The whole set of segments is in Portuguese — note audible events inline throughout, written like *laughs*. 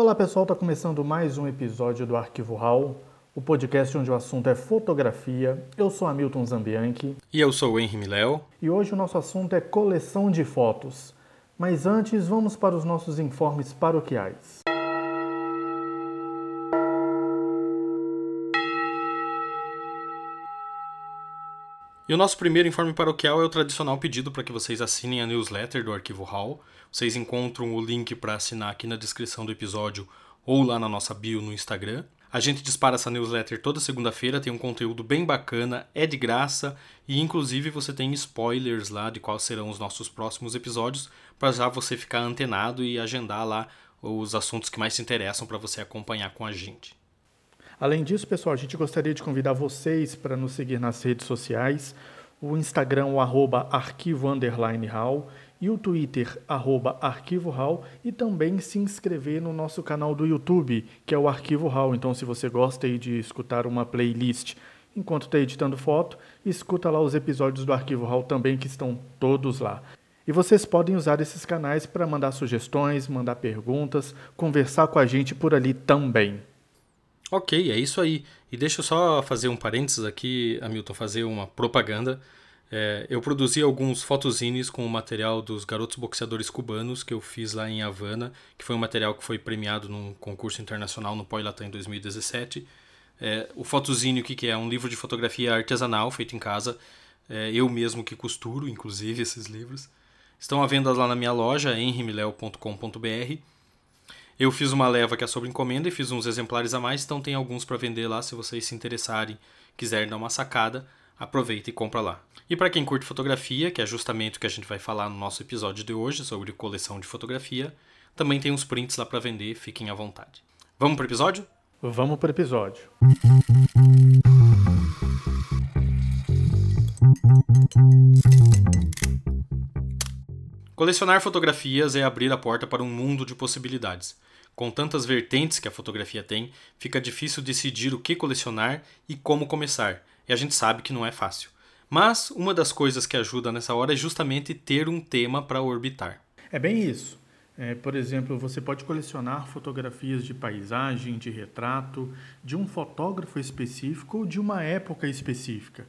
Olá pessoal, está começando mais um episódio do Arquivo Hall, o podcast onde o assunto é fotografia. Eu sou Hamilton Zambianchi. E eu sou o Henry Miléo. E hoje o nosso assunto é coleção de fotos. Mas antes, vamos para os nossos informes paroquiais. E o nosso primeiro informe paroquial é o tradicional pedido para que vocês assinem a newsletter do Arquivo Hall. Vocês encontram o link para assinar aqui na descrição do episódio ou lá na nossa bio no Instagram. A gente dispara essa newsletter toda segunda-feira, tem um conteúdo bem bacana, é de graça e inclusive você tem spoilers lá de quais serão os nossos próximos episódios para já você ficar antenado e agendar lá os assuntos que mais te interessam para você acompanhar com a gente. Além disso, pessoal, a gente gostaria de convidar vocês para nos seguir nas redes sociais, o Instagram, o arroba arquivo underline hall, e o Twitter, arroba arquivo hall, e também se inscrever no nosso canal do YouTube, que é o Arquivo Hall. Então, se você gosta aí de escutar uma playlist enquanto está editando foto, escuta lá os episódios do Arquivo Hall também, que estão todos lá. E vocês podem usar esses canais para mandar sugestões, mandar perguntas, conversar com a gente por ali também. Ok, é isso aí. E deixa eu só fazer um parênteses aqui, Hamilton, fazer uma propaganda. É, eu produzi alguns fotozines com o material dos garotos boxeadores cubanos que eu fiz lá em Havana, que foi um material que foi premiado num concurso internacional no Poilatã em 2017. É, o fotozine, o que, que é? Um livro de fotografia artesanal feito em casa. É, eu mesmo que costuro, inclusive, *laughs* esses livros. Estão à venda lá na minha loja, henrimilel.com.br. Eu fiz uma leva que é sobre encomenda e fiz uns exemplares a mais, então tem alguns para vender lá se vocês se interessarem, quiserem dar uma sacada, aproveita e compra lá. E para quem curte fotografia, que é justamente o que a gente vai falar no nosso episódio de hoje sobre coleção de fotografia, também tem uns prints lá para vender, fiquem à vontade. Vamos para o episódio? Vamos para o episódio. Colecionar fotografias é abrir a porta para um mundo de possibilidades. Com tantas vertentes que a fotografia tem, fica difícil decidir o que colecionar e como começar, e a gente sabe que não é fácil. Mas uma das coisas que ajuda nessa hora é justamente ter um tema para orbitar. É bem isso. É, por exemplo, você pode colecionar fotografias de paisagem, de retrato, de um fotógrafo específico ou de uma época específica.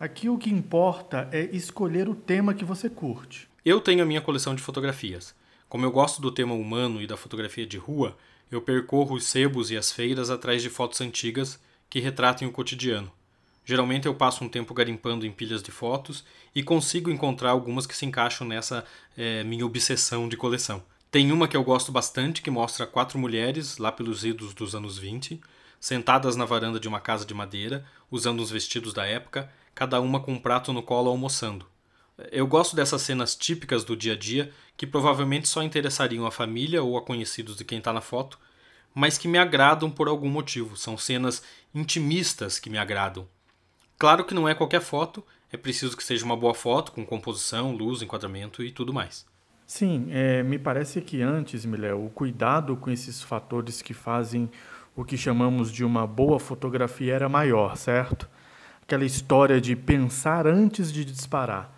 Aqui o que importa é escolher o tema que você curte. Eu tenho a minha coleção de fotografias. Como eu gosto do tema humano e da fotografia de rua, eu percorro os sebos e as feiras atrás de fotos antigas que retratem o cotidiano. Geralmente eu passo um tempo garimpando em pilhas de fotos e consigo encontrar algumas que se encaixam nessa é, minha obsessão de coleção. Tem uma que eu gosto bastante que mostra quatro mulheres, lá pelos idos dos anos 20, sentadas na varanda de uma casa de madeira, usando os vestidos da época, cada uma com um prato no colo almoçando. Eu gosto dessas cenas típicas do dia a dia que provavelmente só interessariam a família ou a conhecidos de quem está na foto, mas que me agradam por algum motivo. São cenas intimistas que me agradam. Claro que não é qualquer foto, é preciso que seja uma boa foto, com composição, luz, enquadramento e tudo mais. Sim, é, me parece que antes, Miléo, o cuidado com esses fatores que fazem o que chamamos de uma boa fotografia era maior, certo? Aquela história de pensar antes de disparar.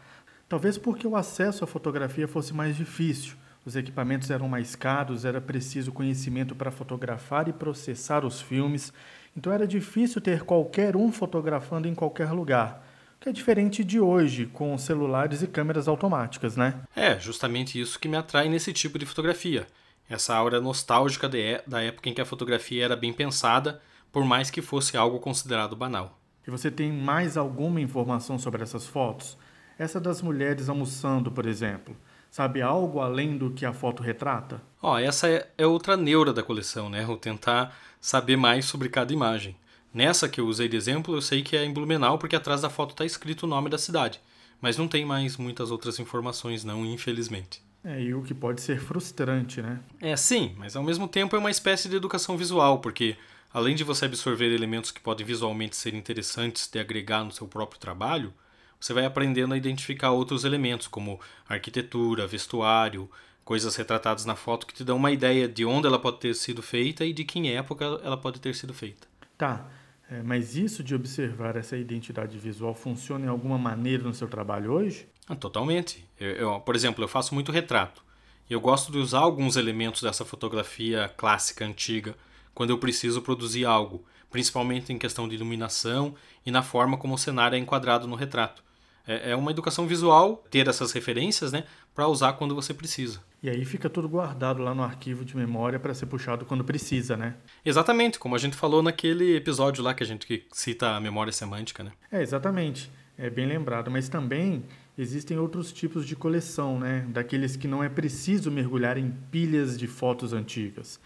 Talvez porque o acesso à fotografia fosse mais difícil. Os equipamentos eram mais caros, era preciso conhecimento para fotografar e processar os filmes, então era difícil ter qualquer um fotografando em qualquer lugar. Que é diferente de hoje, com celulares e câmeras automáticas, né? É, justamente isso que me atrai nesse tipo de fotografia. Essa aura nostálgica de, da época em que a fotografia era bem pensada, por mais que fosse algo considerado banal. E você tem mais alguma informação sobre essas fotos? Essa das mulheres almoçando, por exemplo, sabe algo além do que a foto retrata? Ó, oh, essa é, é outra neura da coleção, né? O tentar saber mais sobre cada imagem. Nessa que eu usei de exemplo, eu sei que é em Blumenau porque atrás da foto está escrito o nome da cidade, mas não tem mais muitas outras informações não, infelizmente. É, e o que pode ser frustrante, né? É, sim, mas ao mesmo tempo é uma espécie de educação visual, porque além de você absorver elementos que podem visualmente ser interessantes de agregar no seu próprio trabalho, você vai aprendendo a identificar outros elementos, como arquitetura, vestuário, coisas retratadas na foto que te dão uma ideia de onde ela pode ter sido feita e de que época ela pode ter sido feita. Tá, é, mas isso de observar essa identidade visual funciona em alguma maneira no seu trabalho hoje? Ah, totalmente. Eu, eu, por exemplo, eu faço muito retrato. E eu gosto de usar alguns elementos dessa fotografia clássica antiga quando eu preciso produzir algo, principalmente em questão de iluminação e na forma como o cenário é enquadrado no retrato. É, é uma educação visual ter essas referências, né, para usar quando você precisa. E aí fica tudo guardado lá no arquivo de memória para ser puxado quando precisa, né? Exatamente, como a gente falou naquele episódio lá que a gente cita a memória semântica, né? É, exatamente. É bem lembrado, mas também existem outros tipos de coleção, né? Daqueles que não é preciso mergulhar em pilhas de fotos antigas.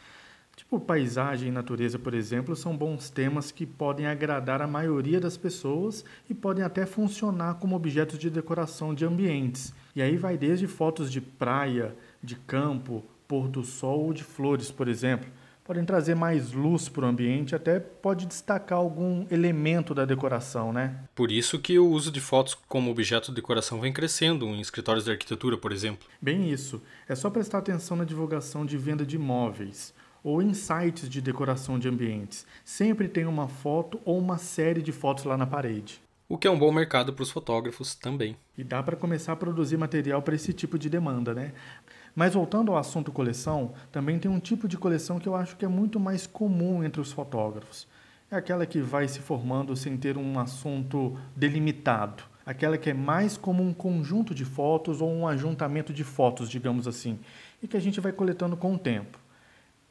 Tipo, paisagem e natureza, por exemplo, são bons temas que podem agradar a maioria das pessoas e podem até funcionar como objetos de decoração de ambientes. E aí vai desde fotos de praia, de campo, pôr do sol ou de flores, por exemplo. Podem trazer mais luz para o ambiente, até pode destacar algum elemento da decoração, né? Por isso que o uso de fotos como objeto de decoração vem crescendo em escritórios de arquitetura, por exemplo. Bem isso. É só prestar atenção na divulgação de venda de imóveis ou em sites de decoração de ambientes. Sempre tem uma foto ou uma série de fotos lá na parede. O que é um bom mercado para os fotógrafos também. E dá para começar a produzir material para esse tipo de demanda, né? Mas voltando ao assunto coleção, também tem um tipo de coleção que eu acho que é muito mais comum entre os fotógrafos. É aquela que vai se formando sem ter um assunto delimitado. Aquela que é mais como um conjunto de fotos ou um ajuntamento de fotos, digamos assim, e que a gente vai coletando com o tempo.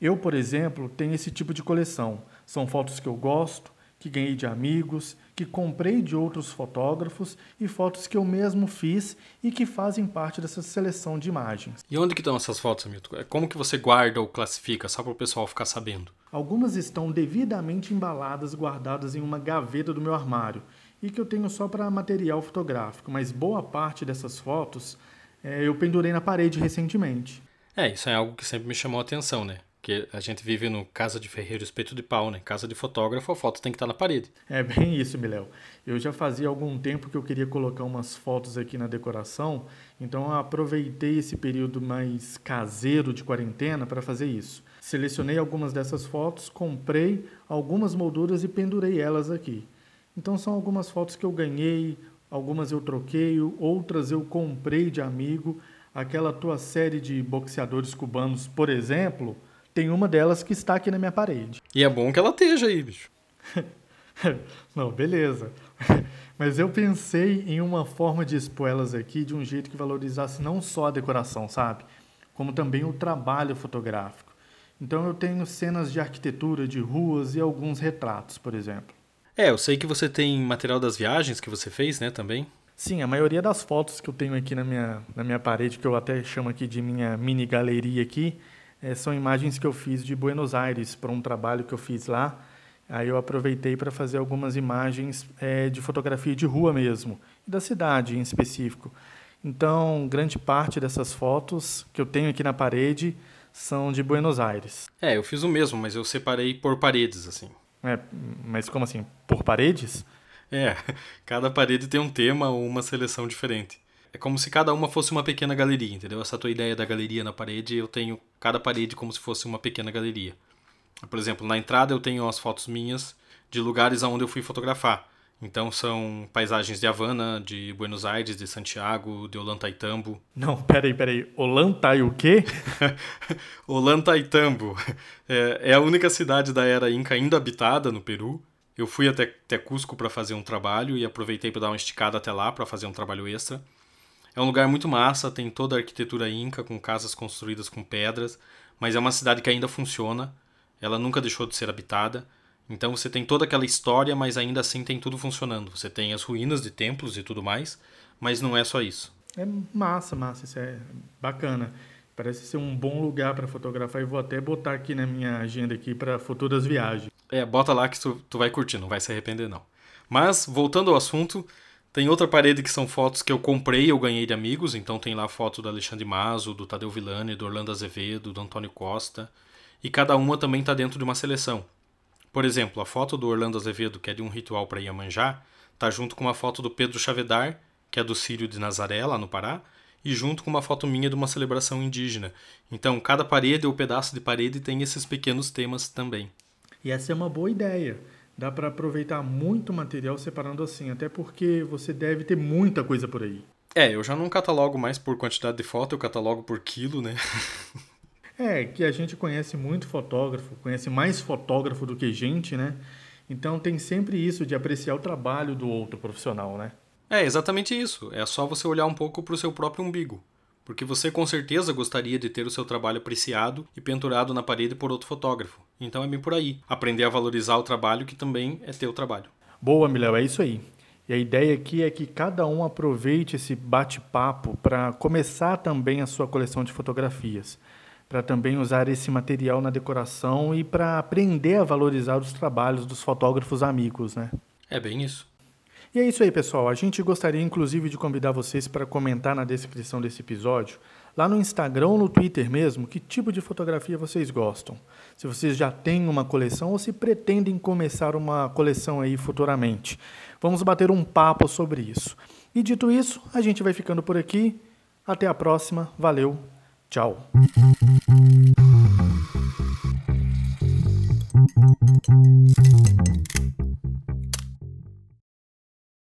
Eu, por exemplo, tenho esse tipo de coleção. São fotos que eu gosto, que ganhei de amigos, que comprei de outros fotógrafos e fotos que eu mesmo fiz e que fazem parte dessa seleção de imagens. E onde que estão essas fotos, Hamilton? É como que você guarda ou classifica, só para o pessoal ficar sabendo? Algumas estão devidamente embaladas, guardadas em uma gaveta do meu armário e que eu tenho só para material fotográfico, mas boa parte dessas fotos é, eu pendurei na parede recentemente. É, isso é algo que sempre me chamou a atenção, né? Porque a gente vive no casa de ferreiro espeto de pau, né? Casa de fotógrafo, a foto tem que estar na parede. É bem isso, Miléo. Eu já fazia algum tempo que eu queria colocar umas fotos aqui na decoração, então eu aproveitei esse período mais caseiro de quarentena para fazer isso. Selecionei algumas dessas fotos, comprei algumas molduras e pendurei elas aqui. Então são algumas fotos que eu ganhei, algumas eu troquei, outras eu comprei de amigo. Aquela tua série de boxeadores cubanos, por exemplo, tem uma delas que está aqui na minha parede. E é bom que ela esteja aí, bicho. *laughs* Não, beleza. *laughs* Mas eu pensei em uma forma de expor elas aqui de um jeito que valorizasse não só a decoração, sabe? Como também o trabalho fotográfico. Então eu tenho cenas de arquitetura, de ruas e alguns retratos, por exemplo. É, eu sei que você tem material das viagens que você fez, né, também? Sim, a maioria das fotos que eu tenho aqui na minha, na minha parede, que eu até chamo aqui de minha mini galeria aqui, é, são imagens que eu fiz de Buenos Aires para um trabalho que eu fiz lá. Aí eu aproveitei para fazer algumas imagens é, de fotografia de rua mesmo, da cidade em específico. Então, grande parte dessas fotos que eu tenho aqui na parede são de Buenos Aires. É, eu fiz o mesmo, mas eu separei por paredes, assim. É, mas como assim? Por paredes? É, *laughs* cada parede tem um tema ou uma seleção diferente. É como se cada uma fosse uma pequena galeria, entendeu? Essa tua ideia da galeria na parede, eu tenho cada parede como se fosse uma pequena galeria. Por exemplo, na entrada eu tenho as fotos minhas de lugares aonde eu fui fotografar. Então são paisagens de Havana, de Buenos Aires, de Santiago, de Ollantaytambo. Não, peraí, peraí. Ollantay o quê? *laughs* Ollantaytambo. É, é a única cidade da era Inca ainda habitada no Peru. Eu fui até, até Cusco para fazer um trabalho e aproveitei para dar uma esticada até lá para fazer um trabalho extra. É um lugar muito massa, tem toda a arquitetura inca, com casas construídas com pedras, mas é uma cidade que ainda funciona, ela nunca deixou de ser habitada. Então você tem toda aquela história, mas ainda assim tem tudo funcionando. Você tem as ruínas de templos e tudo mais, mas não é só isso. É massa, massa, isso é bacana. Parece ser um bom lugar para fotografar e vou até botar aqui na minha agenda aqui para futuras viagens. É, bota lá que tu, tu vai curtir, não vai se arrepender não. Mas voltando ao assunto, tem outra parede que são fotos que eu comprei, eu ganhei de amigos, então tem lá foto do Alexandre Mazo, do Tadeu Villani, do Orlando Azevedo, do Antônio Costa, e cada uma também está dentro de uma seleção. Por exemplo, a foto do Orlando Azevedo, que é de um ritual para Iemanjá, está junto com uma foto do Pedro Chavedar, que é do Círio de Nazaré, lá no Pará, e junto com uma foto minha de uma celebração indígena. Então, cada parede ou pedaço de parede tem esses pequenos temas também. E essa é uma boa ideia Dá para aproveitar muito material separando assim, até porque você deve ter muita coisa por aí. É, eu já não catalogo mais por quantidade de foto, eu catalogo por quilo, né? *laughs* é, que a gente conhece muito fotógrafo, conhece mais fotógrafo do que gente, né? Então tem sempre isso de apreciar o trabalho do outro profissional, né? É exatamente isso. É só você olhar um pouco para o seu próprio umbigo. Porque você com certeza gostaria de ter o seu trabalho apreciado e pendurado na parede por outro fotógrafo. Então é bem por aí. Aprender a valorizar o trabalho que também é teu trabalho. Boa, Miléo, é isso aí. E a ideia aqui é que cada um aproveite esse bate-papo para começar também a sua coleção de fotografias, para também usar esse material na decoração e para aprender a valorizar os trabalhos dos fotógrafos amigos, né? É bem isso. E é isso aí, pessoal. A gente gostaria inclusive de convidar vocês para comentar na descrição desse episódio, lá no Instagram ou no Twitter mesmo, que tipo de fotografia vocês gostam. Se vocês já têm uma coleção ou se pretendem começar uma coleção aí futuramente. Vamos bater um papo sobre isso. E dito isso, a gente vai ficando por aqui. Até a próxima. Valeu. Tchau.